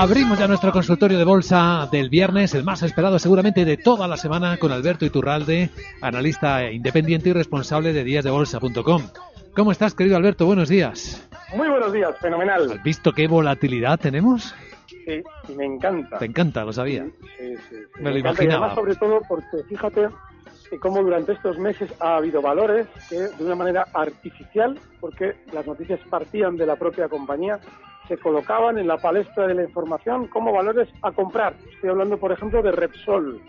Abrimos ya nuestro consultorio de bolsa del viernes, el más esperado seguramente de toda la semana, con Alberto Iturralde, analista independiente y responsable de díasdebolsa.com. ¿Cómo estás, querido Alberto? Buenos días. Muy buenos días, fenomenal. ¿Has visto qué volatilidad tenemos? Sí, me encanta. Te encanta, lo sabía. Sí, sí, Me lo imaginaba. sobre todo porque fíjate cómo durante estos meses ha habido valores que de una manera artificial, porque las noticias partían de la propia compañía, se colocaban en la palestra de la información como valores a comprar. Estoy hablando, por ejemplo, de Repsol.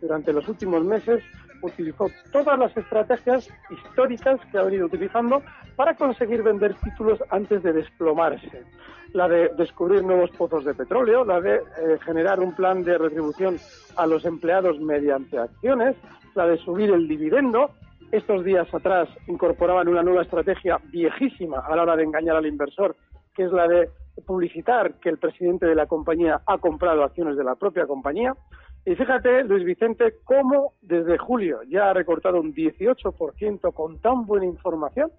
Durante los últimos meses utilizó todas las estrategias históricas que ha venido utilizando para conseguir vender títulos antes de desplomarse. La de descubrir nuevos pozos de petróleo, la de eh, generar un plan de retribución a los empleados mediante acciones, la de subir el dividendo. Estos días atrás incorporaban una nueva estrategia viejísima a la hora de engañar al inversor, que es la de publicitar que el presidente de la compañía ha comprado acciones de la propia compañía. Y fíjate, Luis Vicente, cómo desde julio ya ha recortado un 18% con tan buena información.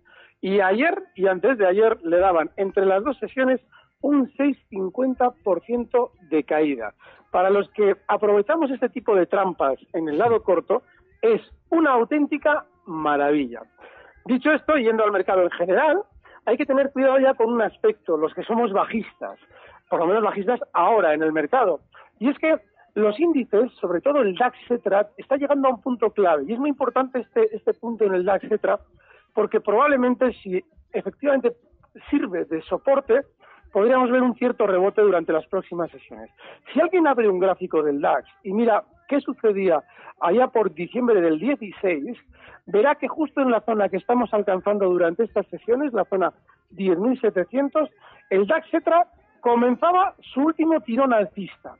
Y ayer y antes de ayer le daban entre las dos sesiones un 6,50% de caída. Para los que aprovechamos este tipo de trampas en el lado corto, es una auténtica maravilla. Dicho esto, yendo al mercado en general, hay que tener cuidado ya con un aspecto, los que somos bajistas, por lo menos bajistas ahora en el mercado. Y es que los índices, sobre todo el DAX Cetra, está llegando a un punto clave. Y es muy importante este, este punto en el DAX Cetra, porque probablemente si efectivamente sirve de soporte, podríamos ver un cierto rebote durante las próximas sesiones. Si alguien abre un gráfico del DAX y mira qué sucedía allá por diciembre del 16, verá que justo en la zona que estamos alcanzando durante estas sesiones, la zona 10.700, el DAX Cetra comenzaba su último tirón alcista.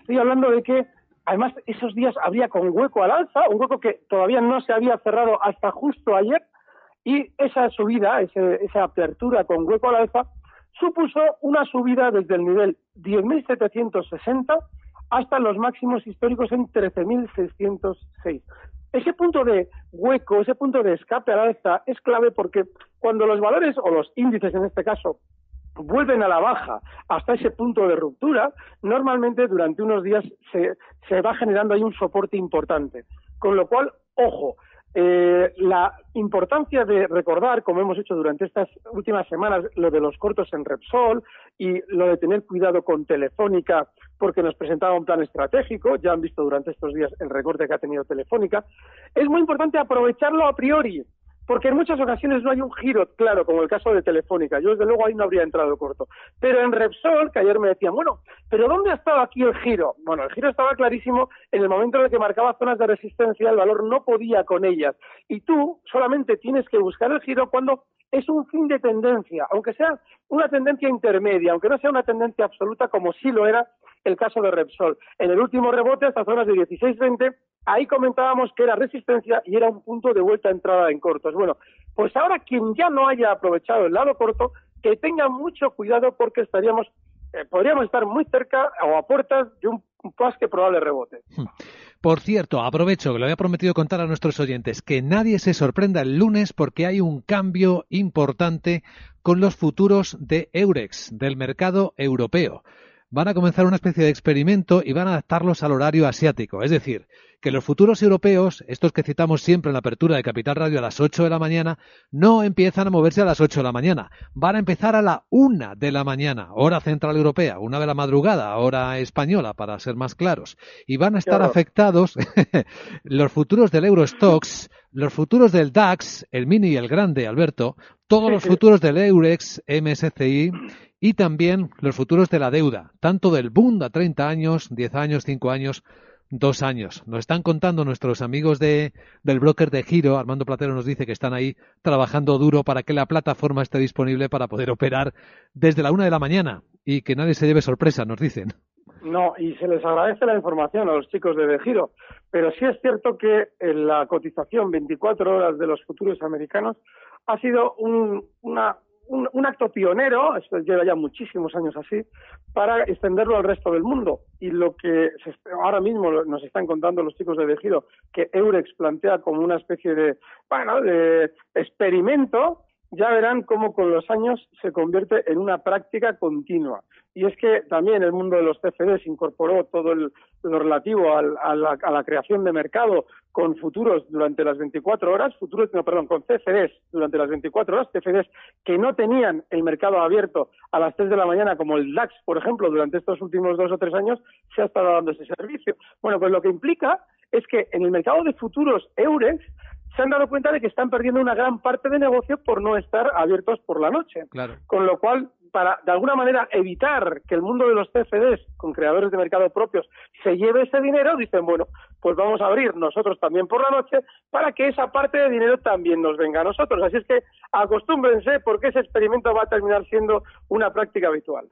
Estoy hablando de que, además, esos días había con hueco al alza, un hueco que todavía no se había cerrado hasta justo ayer, y esa subida, esa apertura con hueco al alza, supuso una subida desde el nivel 10.760 hasta los máximos históricos en 13.606. Ese punto de hueco, ese punto de escape al alza es clave porque cuando los valores o los índices en este caso vuelven a la baja hasta ese punto de ruptura, normalmente durante unos días se, va generando ahí un soporte importante. Con lo cual, ojo, eh, la importancia de recordar, como hemos hecho durante estas últimas semanas, lo de los cortos en Repsol y lo de tener cuidado con Telefónica, porque nos presentaba un plan estratégico, ya han visto durante estos días el recorte que ha tenido Telefónica, es muy importante aprovecharlo a priori, porque en muchas ocasiones no hay un giro claro, como el caso de Telefónica. Yo, desde luego, ahí no habría entrado corto. Pero en Repsol, que ayer me decían, bueno, ¿pero dónde ha estado aquí el giro? Bueno, el giro estaba clarísimo en el momento en el que marcaba zonas de resistencia, el valor no podía con ellas. Y tú solamente tienes que buscar el giro cuando es un fin de tendencia, aunque sea una tendencia intermedia, aunque no sea una tendencia absoluta como sí lo era el caso de Repsol. En el último rebote, hasta zonas de 16-20, ahí comentábamos que era resistencia y era un punto de vuelta entrada en cortos. Bueno, pues ahora quien ya no haya aprovechado el lado corto, que tenga mucho cuidado porque estaríamos, eh, podríamos estar muy cerca o a puertas de un más que probable rebote. Hmm. Por cierto, aprovecho que lo había prometido contar a nuestros oyentes, que nadie se sorprenda el lunes porque hay un cambio importante con los futuros de Eurex, del mercado europeo. Van a comenzar una especie de experimento y van a adaptarlos al horario asiático. Es decir, que los futuros europeos, estos que citamos siempre en la apertura de Capital Radio a las 8 de la mañana, no empiezan a moverse a las 8 de la mañana. Van a empezar a la 1 de la mañana, hora central europea, una de la madrugada, hora española, para ser más claros. Y van a estar afectados los futuros del Eurostox, los futuros del DAX, el mini y el grande, Alberto, todos los futuros del Eurex, MSCI y también los futuros de la deuda, tanto del Bund a 30 años, 10 años, 5 años, dos años. Nos están contando nuestros amigos de, del broker de Giro, Armando Platero nos dice que están ahí trabajando duro para que la plataforma esté disponible para poder operar desde la una de la mañana y que nadie se lleve sorpresa, nos dicen. No, y se les agradece la información a los chicos de Giro, pero sí es cierto que en la cotización 24 horas de los futuros americanos ha sido un, una, un, acto pionero, esto lleva ya muchísimos años así, para extenderlo al resto del mundo. Y lo que ahora mismo nos están contando los chicos de Vejido, que Eurex plantea como una especie de, bueno, de experimento, ya verán cómo con los años se convierte en una práctica continua. Y es que también el mundo de los CFDs incorporó todo lo relativo a, la, creación de mercado con futuros durante las 24 horas, futuros, no, perdón, con CFDs durante las 24 horas, CFDs que no tenían el mercado abierto a las 3 de la mañana, como el DAX, por ejemplo, durante estos últimos dos o tres años, se ha estado dando ese servicio. Bueno, pues lo que implica es que en el mercado de futuros Eurex se han dado cuenta de que están perdiendo una gran parte de negocio por no estar abiertos por la noche. Con lo cual, para de alguna manera evitar que el mundo de los CFDs con creadores de mercado propios se lleve ese dinero, dicen, bueno, pues vamos a abrir nosotros también por la noche para que esa parte de dinero también nos venga a nosotros. Así es que acostúmbrense porque ese experimento va a terminar siendo una práctica habitual.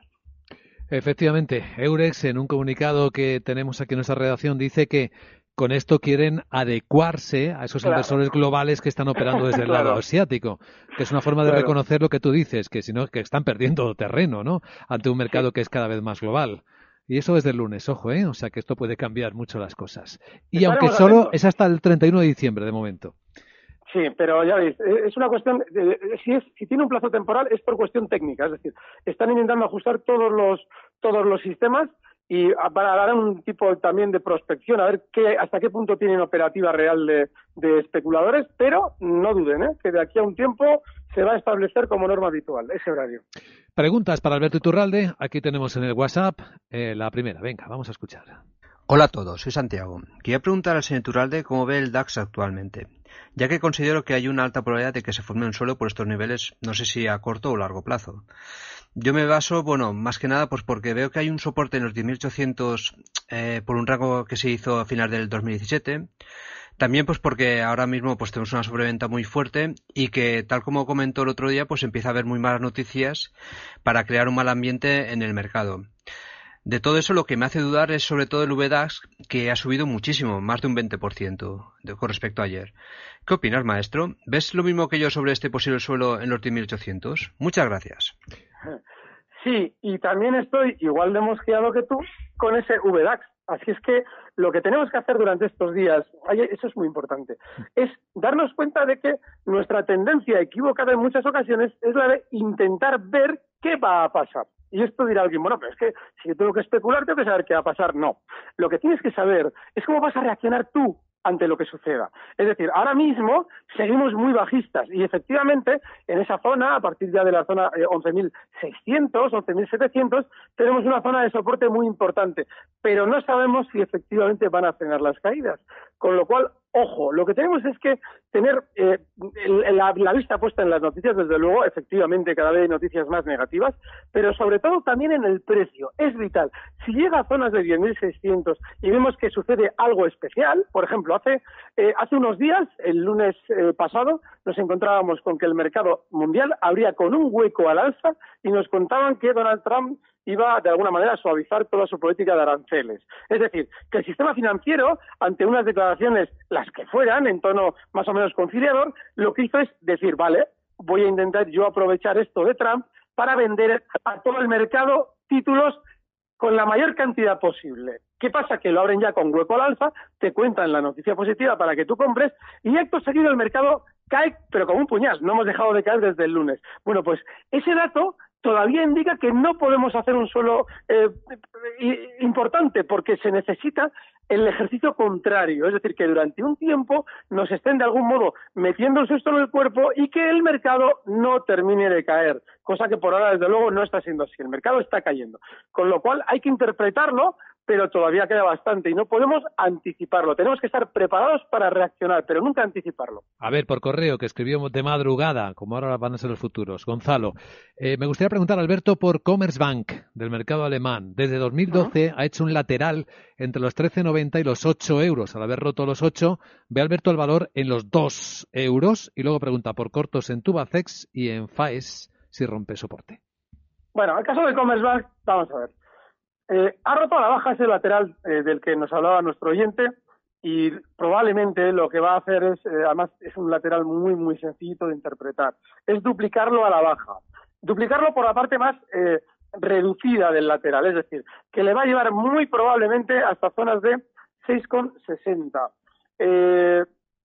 Efectivamente, Eurex en un comunicado que tenemos aquí en nuestra redacción dice que con esto quieren adecuarse a esos inversores globales que están operando desde el lado asiático, que es una forma de reconocer lo que tú dices, que si no, que están perdiendo terreno, ¿no? Ante un mercado que es cada vez más global. Y eso desde el lunes, ojo, ¿eh? O sea que esto puede cambiar mucho las cosas. Y aunque solo es hasta el 31 de diciembre de momento. Sí, pero ya veis, eh, es una cuestión, si, es, si tiene un plazo temporal es por cuestión técnica, es decir, están intentando ajustar todos los, todos los sistemas y para dar un tipo también de prospección, a ver qué, hasta qué punto tienen operativa real de, especuladores, pero no duden ¿eh? que de aquí a un tiempo se va a establecer como norma habitual ese horario. Preguntas para Alberto Iturralde, aquí tenemos en el WhatsApp eh, la primera, venga, vamos a escuchar. Hola a todos, soy Santiago. Quería preguntar al señor Iturralde cómo ve el DAX actualmente, ya que considero que hay una alta probabilidad de que se forme un suelo por estos niveles, no sé si a corto o largo plazo. Yo me baso, bueno, más que nada, pues porque veo que hay un soporte en los 10.800 eh, por un rango que se hizo a final del 2017. También pues porque ahora mismo pues tenemos una sobreventa muy fuerte y que tal como comentó el otro día pues empieza a haber muy malas noticias para crear un mal ambiente en el mercado. De todo eso lo que me hace dudar es sobre todo el VDAX que ha subido muchísimo, más de un 20% con respecto a ayer. ¿Qué opinas maestro? ¿Ves lo mismo que yo sobre este posible suelo en los 10.800? Muchas gracias. Sí, y también estoy igual de mosqueado que tú con ese VDAX. Así es que lo que tenemos que hacer durante estos días, eso es muy importante, es darnos cuenta de que nuestra tendencia equivocada en muchas ocasiones es la de intentar ver qué va a pasar. Y esto dirá alguien, bueno, pero es que si yo tengo que especular, tengo que saber qué va a pasar. No. Lo que tienes que saber es cómo vas a reaccionar tú ante lo que suceda. Es decir, ahora mismo seguimos muy bajistas y efectivamente en esa zona, a partir ya de la zona 11.600, eh, 11.700, tenemos una zona de soporte muy importante, pero no sabemos si efectivamente van a frenar las caídas. Con lo cual, Ojo, lo que tenemos es que tener eh, la, vista puesta en las noticias, desde luego, efectivamente cada vez hay noticias más negativas, pero sobre todo también en el precio. Es vital. Si llega a zonas de 10.600 y vemos que sucede algo especial, por ejemplo, hace, eh, hace unos días, el lunes eh, pasado, nos encontrábamos con que el mercado mundial abría con un hueco al alza y nos contaban que Donald Trump iba de alguna manera a suavizar toda su política de aranceles. Es decir, que el sistema financiero, ante unas declaraciones, las que fueran, en tono más o menos conciliador, lo que hizo es decir, vale, voy a intentar yo aprovechar esto de Trump para vender a todo el mercado títulos con la mayor cantidad posible. ¿Qué pasa? Que lo abren ya con hueco al alza, te cuentan la noticia positiva para que tú compres y acto seguido el mercado cae, pero como un puñal. No hemos dejado de caer desde el lunes. Bueno, pues ese dato todavía indica que no podemos hacer un suelo eh, importante porque se necesita el ejercicio contrario, es decir, que durante un tiempo nos estén de algún modo metiendo el susto en el cuerpo y que el mercado no termine de caer, cosa que por ahora desde luego no está siendo así, el mercado está cayendo, con lo cual hay que interpretarlo pero todavía queda bastante y no podemos anticiparlo. Tenemos que estar preparados para reaccionar, pero nunca anticiparlo. A ver, por correo, que escribió de madrugada, como ahora van a ser los futuros. Gonzalo, eh, me gustaría preguntar, Alberto, por Commerzbank, del mercado alemán. Desde 2012 ha hecho un lateral entre los 13,90 y los 8 euros. Al haber roto los 8, ve Alberto el valor en los 2 euros y luego pregunta por cortos en Tubacex y en FAES si rompe soporte. Bueno, el caso de Commerzbank, vamos a ver. Eh, ha roto a la baja ese lateral eh, del que nos hablaba nuestro oyente y probablemente lo que va a hacer es, eh, además es un lateral muy, muy sencillo de interpretar, es duplicarlo a la baja. Duplicarlo por la parte más reducida del lateral, es decir, que le va a llevar muy probablemente hasta zonas de 6,60.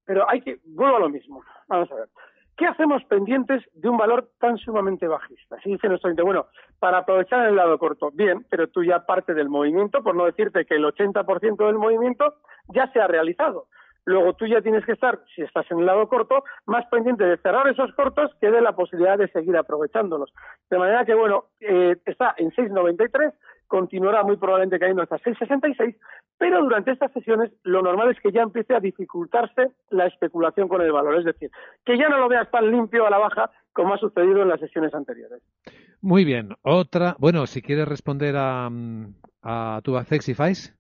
pero hay que, vuelvo a lo mismo, vamos a ver. ¿Qué hacemos pendientes de un valor tan sumamente bajista? Si dice nuestro bueno, para aprovechar el lado corto, bien, pero tú ya parte del movimiento, por no decirte que el 80% del movimiento ya se ha realizado. Luego tú ya tienes que estar, si estás en el lado corto, más pendiente de cerrar esos cortos que de la posibilidad de seguir aprovechándolos. De manera que, bueno, eh, está en 6,93, continuará muy probablemente cayendo hasta 6,66, pero durante estas sesiones lo normal es que ya empiece a dificultarse la especulación con el valor, es decir, que ya no lo veas tan limpio a la baja como ha sucedido en las sesiones anteriores. Muy bien, otra, bueno, si quieres responder a, a tu Fais.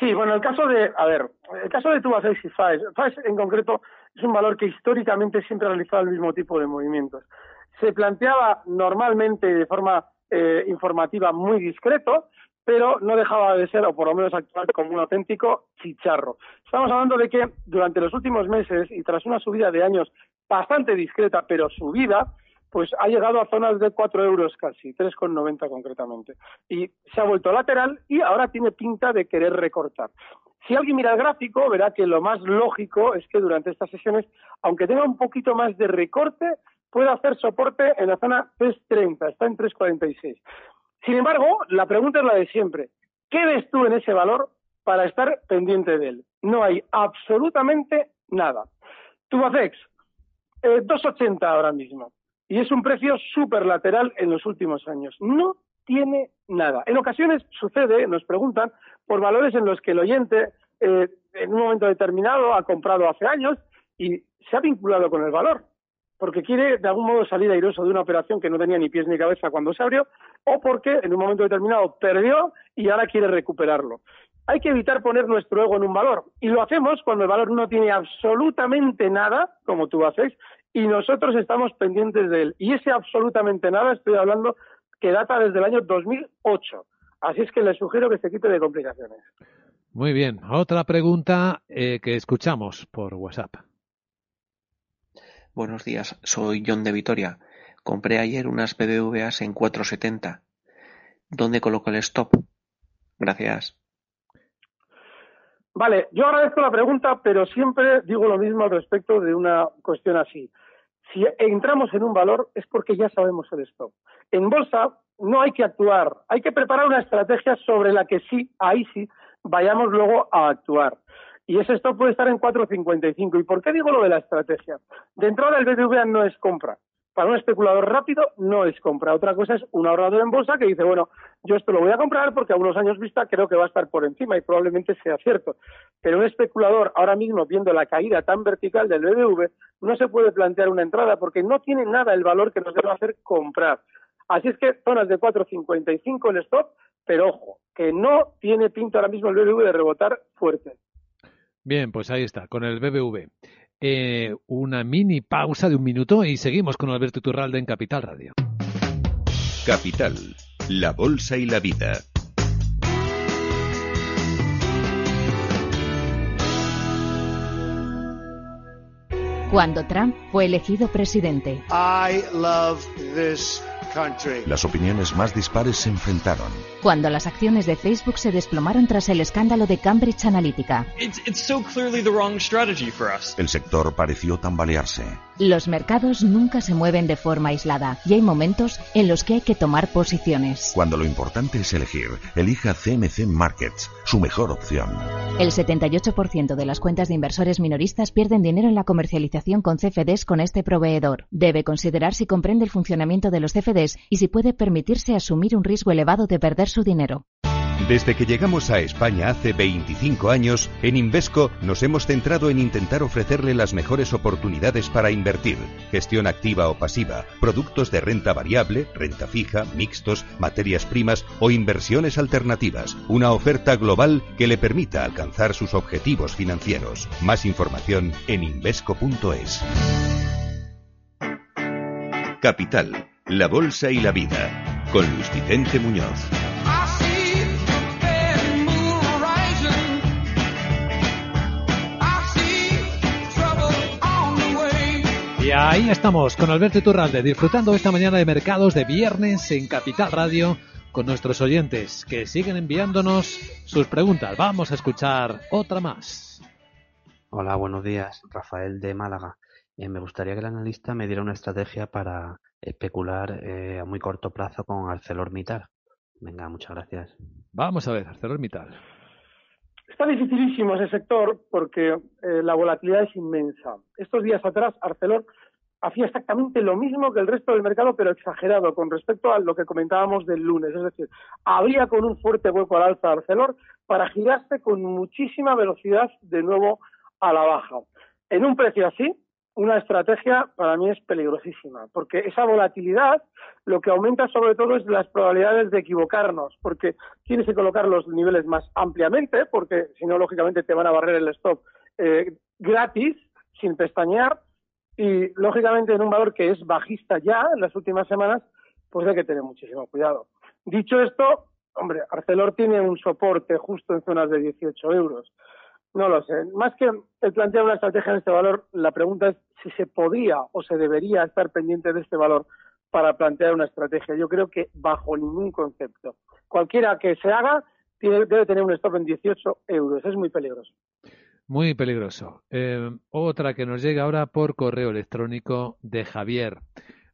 Sí, bueno, el caso de, a ver, el caso de Tubacex y FAES en concreto es un valor que históricamente siempre ha realizado el mismo tipo de movimientos. Se planteaba normalmente de forma eh, informativa muy discreto, pero no dejaba de ser, o por lo menos actuar como un auténtico chicharro. Estamos hablando de que durante los últimos meses y tras una subida de años bastante discreta, pero subida, pues ha llegado a zonas de 4 euros casi, 3,90 concretamente. Y se ha vuelto lateral y ahora tiene pinta de querer recortar. Si alguien mira el gráfico, verá que lo más lógico es que durante estas sesiones, aunque tenga un poquito más de recorte, pueda hacer soporte en la zona 3.30, está en 3.46. Sin embargo, la pregunta es la de siempre. ¿Qué ves tú en ese valor para estar pendiente de él? No hay absolutamente nada. Tubacex, eh, 2.80 ahora mismo. Y es un precio súper lateral en los últimos años. No tiene nada. En ocasiones sucede, nos preguntan, por valores en los que el oyente eh, en un momento determinado ha comprado hace años y se ha vinculado con el valor porque quiere de algún modo salir airoso de una operación que no tenía ni pies ni cabeza cuando se abrió, o porque en un momento determinado perdió y ahora quiere recuperarlo. Hay que evitar poner nuestro ego en un valor, y lo hacemos cuando el valor no tiene absolutamente nada, como tú haces, y nosotros estamos pendientes de él. Y ese absolutamente nada, estoy hablando, que data desde el año 2008. Así es que le sugiero que se quite de complicaciones. Muy bien. Otra pregunta eh, que escuchamos por WhatsApp. Buenos días, soy John de Vitoria. Compré ayer unas BBVAs en 470. ¿Dónde coloco el stop? Gracias. Vale, yo agradezco la pregunta, pero siempre digo lo mismo al respecto de una cuestión así. Si entramos en un valor es porque ya sabemos el stop. En bolsa no hay que actuar, hay que preparar una estrategia sobre la que sí, ahí sí, vayamos luego a actuar y ese stop puede estar en 4.55. ¿Y por qué digo lo de la estrategia? De entrada, el BBVA no es compra. Para un especulador rápido no es compra. Otra cosa es un ahorrador en bolsa que dice, bueno, yo esto lo voy a comprar porque a unos años vista creo que va a estar por encima y probablemente sea cierto. Pero un especulador ahora mismo viendo la caída tan vertical del BBV no se puede plantear una entrada porque no tiene nada el valor que nos debe hacer comprar. Así es que zonas de 4.55 el stop, pero ojo, que no tiene pinta ahora mismo el BBV de rebotar fuerte. Bien, pues ahí está, con el BBV. Eh, una mini pausa de un minuto y seguimos con Alberto Turralde en Capital Radio. Capital, la bolsa y la vida. Cuando Trump fue elegido presidente. I love this Las opiniones más dispares se enfrentaron. Cuando las acciones de Facebook se desplomaron tras el escándalo de Cambridge Analytica. El sector pareció tambalearse. Los mercados nunca se mueven de forma aislada y hay momentos en los que hay que tomar posiciones. Cuando lo importante es elegir, elija CMC Markets, su mejor opción. El 78% de las cuentas de inversores minoristas pierden dinero en la comercialización con CFDs con este proveedor. Debe considerar si comprende el funcionamiento de los CFDs y si puede permitirse asumir un riesgo elevado de perder dinero. Desde que llegamos a España hace 25 años, en Invesco nos hemos centrado en intentar ofrecerle las mejores oportunidades para invertir, gestión activa o pasiva, productos de renta variable, renta fija, mixtos, materias primas o inversiones alternativas, una oferta global que le permita alcanzar sus objetivos financieros. Más información en invesco.es. Capital, la Bolsa y la Vida, con Luis Vicente Muñoz. Y ahí estamos con Alberto Iturralde, disfrutando esta mañana de mercados de viernes en Capital Radio con nuestros oyentes que siguen enviándonos sus preguntas. Vamos a escuchar otra más. Hola, buenos días. Rafael de Málaga. Eh, me gustaría que el analista me diera una estrategia para especular eh, a muy corto plazo con ArcelorMittal. Venga, muchas gracias. Vamos a ver, ArcelorMittal. Está dificilísimo ese sector porque eh, la volatilidad es inmensa. Estos días atrás, Arcelor hacía exactamente lo mismo que el resto del mercado, pero exagerado con respecto a lo que comentábamos del lunes. Es decir, había con un fuerte hueco al alza Arcelor para girarse con muchísima velocidad de nuevo a la baja. En un precio así, una estrategia para mí es peligrosísima, porque esa volatilidad lo que aumenta sobre todo es las probabilidades de equivocarnos, porque tienes que colocar los niveles más ampliamente, porque si no, lógicamente te van a barrer el stop eh, gratis, sin pestañear, y lógicamente en un valor que es bajista ya en las últimas semanas, pues hay que tener muchísimo cuidado. Dicho esto, hombre, Arcelor tiene un soporte justo en zonas de 18 euros. No lo sé. Más que el plantear una estrategia en este valor, la pregunta es si se podría o se debería estar pendiente de este valor para plantear una estrategia. Yo creo que bajo ningún concepto. Cualquiera que se haga tiene, debe tener un stop en 18 euros. Es muy peligroso. Muy peligroso. Eh, otra que nos llega ahora por correo electrónico de Javier.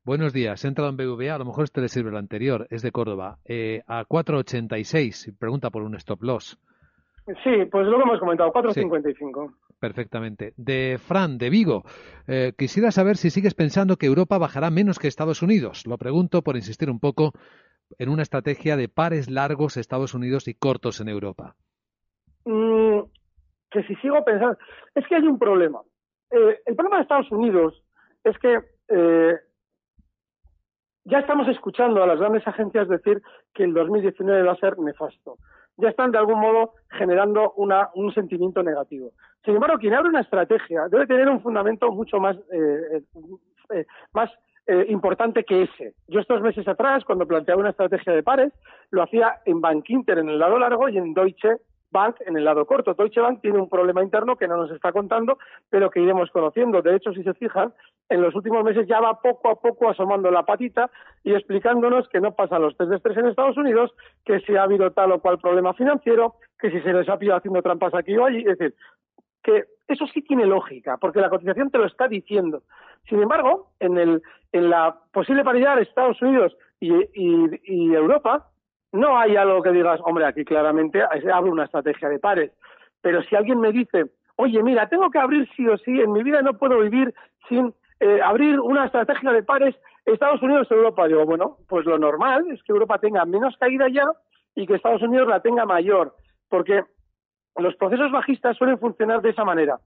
Buenos días, he entrado en BVA, a lo mejor este le sirve el anterior, es de Córdoba, eh, a 4.86, pregunta por un stop loss. Sí, pues lo que hemos comentado, 4.55. Perfectamente. De Fran, de Vigo, eh, quisiera saber si sigues pensando que Europa bajará menos que Estados Unidos. Lo pregunto por insistir un poco en una estrategia de pares largos Estados Unidos y cortos en Europa. Mm, que si sigo pensando, es que hay un problema. Eh, el problema de Estados Unidos es que eh, ya estamos escuchando a las grandes agencias decir que el 2019 va a ser nefasto ya están de algún modo generando una, un sentimiento negativo. Sin embargo, quien abre una estrategia debe tener un fundamento mucho más, eh, eh, eh, más importante que ese. Yo estos meses atrás, cuando planteaba una estrategia de pares, lo hacía en Bank Inter en el lado largo y en Deutsche Bank en el lado corto. Deutsche Bank tiene un problema interno que no nos está contando, pero que iremos conociendo. De hecho, si se fijan, en los últimos meses ya va poco a poco asomando la patita y explicándonos que no pasa los test de estrés en Estados Unidos, que si ha habido tal o cual problema financiero, que si se les ha pillado haciendo trampas aquí o allí. Es decir, que eso sí tiene lógica, porque la cotización te lo está diciendo. Sin embargo, en, el, en la posible paridad de Estados Unidos y Europa, no hay algo que digas, hombre, aquí claramente abre una estrategia de pares. Pero si alguien me dice, oye, mira, tengo que abrir sí o sí, en mi vida no puedo vivir sin eh, abrir una estrategia de pares Estados Unidos-Europa, digo, bueno, pues lo normal es que Europa tenga menos caída ya y que Estados Unidos la tenga mayor, porque los procesos bajistas suelen funcionar de esa manera.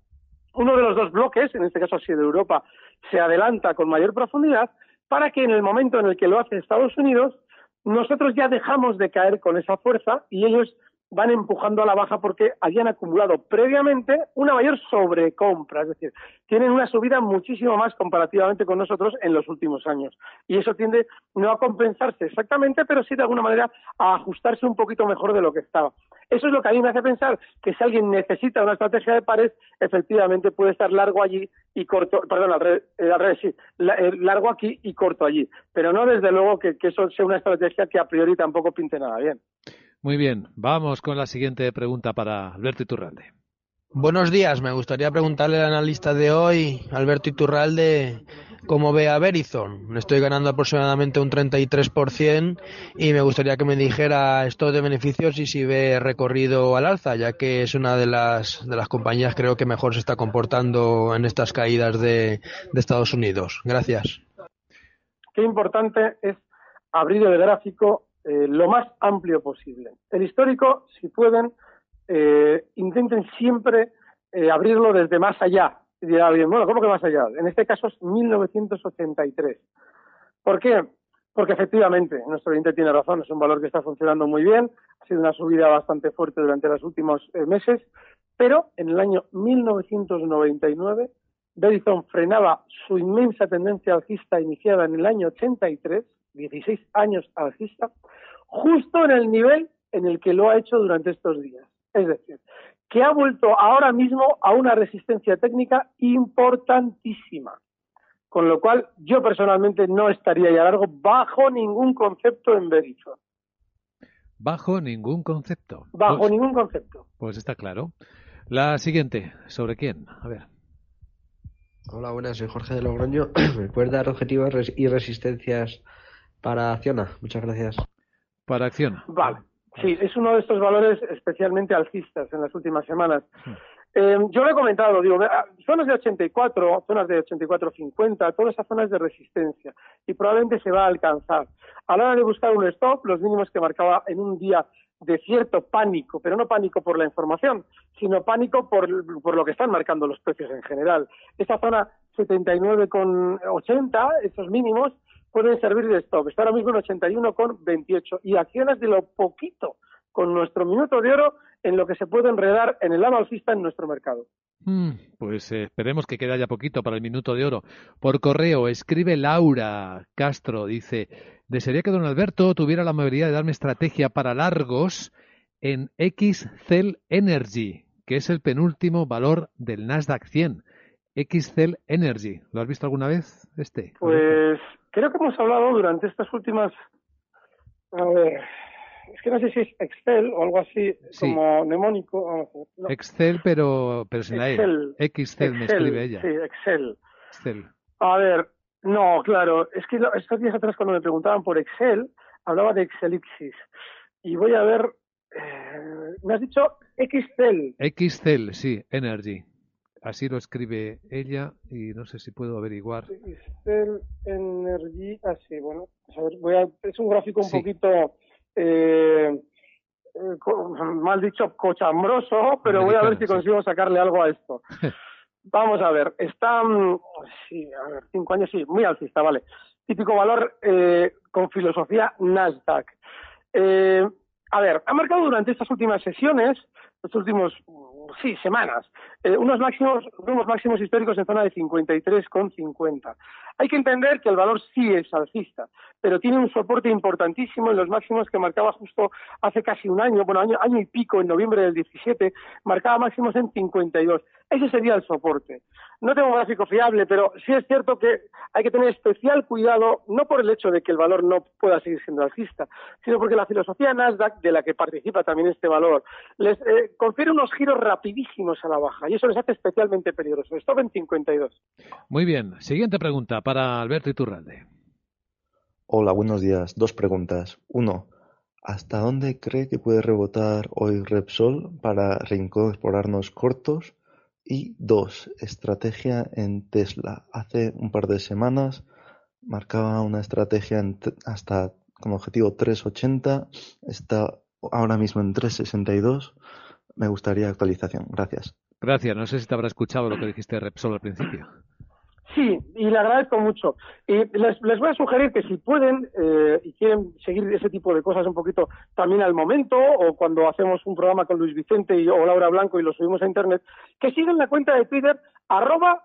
Uno de los dos bloques, en este caso así de Europa, se adelanta con mayor profundidad para que en el momento en el que lo hace Estados Unidos, nosotros ya dejamos de caer con esa fuerza y ellos van empujando a la baja porque habían acumulado previamente una mayor sobrecompra, es decir, tienen una subida muchísimo más comparativamente con nosotros en los últimos años. Y eso tiende no a compensarse exactamente, pero sí de alguna manera a ajustarse un poquito mejor de lo que estaba. Eso es lo que a mí me hace pensar que si alguien necesita una estrategia de pares, efectivamente puede estar largo allí y corto, perdón, al revés, eh, sí, eh, largo aquí y corto allí. Pero no desde luego que eso sea una estrategia que a priori tampoco pinte nada bien. Muy bien, vamos con la siguiente pregunta para Alberto Iturralde. Buenos días, me gustaría preguntarle al analista de hoy, Alberto Iturralde, cómo ve a Verizon. Le estoy ganando aproximadamente un 33% y me gustaría que me dijera esto de beneficios y si ve recorrido al alza, ya que es una de las, de las compañías creo que mejor se está comportando en estas caídas de, de Estados Unidos. Gracias. Qué importante es abrir el gráfico eh, lo más amplio posible. El histórico, si pueden, eh, intenten siempre eh, abrirlo desde más allá. Y dirá alguien, bueno, ¿cómo que más allá? En este caso es 1983. ¿Por qué? Porque efectivamente, nuestro oyente tiene razón, es un valor que está funcionando muy bien, ha sido una subida bastante fuerte durante los últimos meses, pero en el año 1999 Verizon frenaba su inmensa tendencia alcista iniciada en el año 83 16 años alcista, justo en el nivel en el que lo ha hecho durante estos días. Es decir, que ha vuelto ahora mismo a una resistencia técnica importantísima. Con lo cual, yo personalmente no estaría ya largo bajo ningún concepto en Verizon. Bajo ningún concepto. Bajo Pues- ningún concepto. Pues está claro. La siguiente, ¿sobre quién? A ver. Hola, buenas, soy Jorge de Logroño. ¿Me puedes dar objetivos y resistencias para Acciona? Muchas gracias. Para acción. Vale. Sí, es uno de estos valores especialmente alcistas en las últimas semanas. Eh, yo lo he comentado, digo, ah, zonas de 84, zonas de 84-50, todas esas zonas de resistencia y probablemente se va a alcanzar. A la hora de buscar un stop, los mínimos que marcaba en un día de cierto pánico, pero no pánico por la información, sino pánico por, por lo que están marcando los precios en general. Esta zona 79,80, esos mínimos, pueden servir de stop. Está ahora mismo en 81,28 y acciones de lo poquito con nuestro minuto de oro en lo que se puede enredar en el lado alcista en nuestro mercado. Mm, pues eh, esperemos que quede ya poquito para el minuto de oro. Por correo, escribe Laura Castro, dice, desearía que don Alberto tuviera la amabilidad de darme estrategia para largos en XCell Energy, que es el penúltimo valor del Nasdaq 100. XCell Energy, ¿lo has visto alguna vez este? Pues creo que hemos hablado durante estas últimas... A ver, es que no sé si es Excel o algo así, Sí. como mnemónico. no. Excel, pero, pero sin la E. Excel. Excel me Excel, escribe ella. Sí, Excel. Excel. A ver, no, claro, es que estos días atrás cuando me preguntaban por Excel, hablaba de Excelixis. Y voy a ver, eh, me has dicho Excel. XCell, sí, Energy. Así lo escribe ella y no sé si puedo averiguar. Energy, así, bueno, pues voy a, es un gráfico un Sí. poquito, eh, eh, mal dicho, cochambroso, pero voy a ver si sí. consigo sacarle algo a esto. Vamos a ver, está, mm, sí, a ver, cinco años, sí, muy alcista, vale. Típico valor eh, con filosofía Nasdaq. Eh, a ver, ha marcado durante estas últimas sesiones, los últimos, sí, semanas, eh, unos máximos, unos máximos históricos en zona de 53,50. Hay que entender que el valor sí es alcista, pero tiene un soporte importantísimo en los máximos que marcaba justo hace casi un año, bueno, año, año y pico, en noviembre del 17, marcaba máximos en 52. Ese sería el soporte. No tengo un gráfico fiable, pero sí es cierto que hay que tener especial cuidado, no por el hecho de que el valor no pueda seguir siendo alcista, sino porque la filosofía Nasdaq, de la que participa también este valor, les eh, confiere unos giros rapidísimos a la baja y eso les hace especialmente peligroso. Stop en 52. Muy bien, siguiente pregunta para Alberto Iturralde. Hola, buenos días. Dos preguntas. Uno, ¿hasta dónde cree que puede rebotar hoy Repsol para reincorporarnos cortos? Y dos, estrategia en Tesla. Hace un par de semanas marcaba una estrategia en hasta como objetivo 380, está ahora mismo en 362. Me gustaría actualización. Gracias. Gracias, no sé si te habrá escuchado lo que dijiste de Repsol al principio. Sí, y le agradezco mucho. Y les, voy a sugerir que si pueden eh, y quieren seguir ese tipo de cosas un poquito también al momento, o cuando hacemos un programa con Luis Vicente y, o Laura Blanco y lo subimos a Internet, que sigan la cuenta de Twitter arroba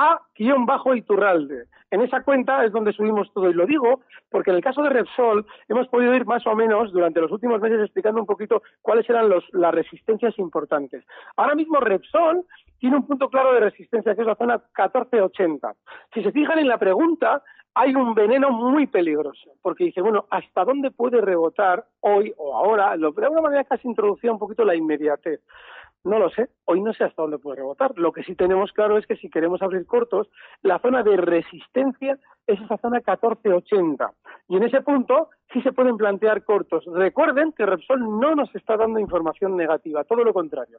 a-Iturralde. En esa cuenta es donde subimos todo y lo digo porque en el caso de Repsol hemos podido ir más o menos durante los últimos meses explicando un poquito cuáles eran los, las resistencias importantes. Ahora mismo Repsol tiene un punto claro de resistencia que es la zona 1480. Si se fijan en la pregunta, hay un veneno muy peligroso, porque dice, bueno, ¿hasta dónde puede rebotar hoy o ahora? De alguna manera casi introducía un poquito la inmediatez. No lo sé, hoy no sé hasta dónde puede rebotar. Lo que sí tenemos claro es que si queremos abrir cortos, la zona de resistencia es esa zona 1480. Y en ese punto sí se pueden plantear cortos. Recuerden que Repsol no nos está dando información negativa, todo lo contrario.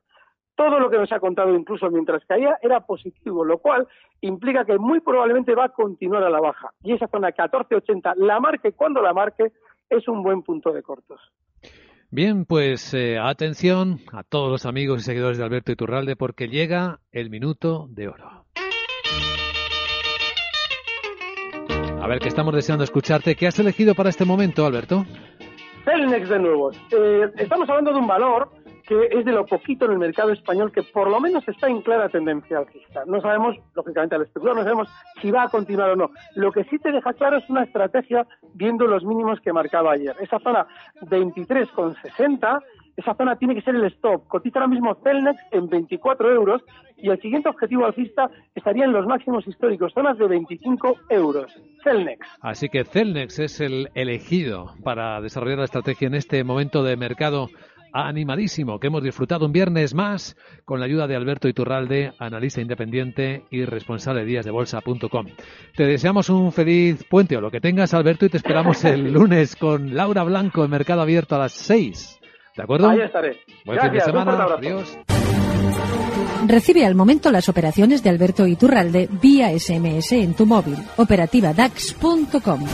Todo lo que nos ha contado, incluso mientras caía, era positivo, lo cual implica que muy probablemente va a continuar a la baja. Y esa zona 1480, la marque cuando la marque, es un buen punto de cortos. Bien, pues eh, atención a todos los amigos y seguidores de Alberto Iturralde porque llega el minuto de oro. A ver, que estamos deseando escucharte. ¿Qué has elegido para este momento, Alberto? Celnex de nuevo. Eh, estamos hablando de un valor que es de lo poquito en el mercado español que por lo menos está en clara tendencia alcista. No sabemos, lógicamente al especular, no sabemos si va a continuar o no. Lo que sí te deja claro es una estrategia viendo los mínimos que marcaba ayer. Esa zona 23,60, esa zona tiene que ser el stop. Cotiza ahora mismo Celnex en 24 euros y el siguiente objetivo alcista estaría en los máximos históricos, zonas de 25 euros. Celnex. Así que Celnex es el elegido para desarrollar la estrategia en este momento de mercado animadísimo que hemos disfrutado un viernes más con la ayuda de Alberto Iturralde, analista independiente y responsable de díasdebolsa.com. Te deseamos un feliz puente o lo que tengas, Alberto, y te esperamos el lunes con Laura Blanco en Mercado Abierto a las 6. ¿De acuerdo? Ahí estaré. Buen fin de semana. Adiós. Recibe al momento las operaciones de Alberto Iturralde vía SMS en tu móvil. Operativa DAX.com.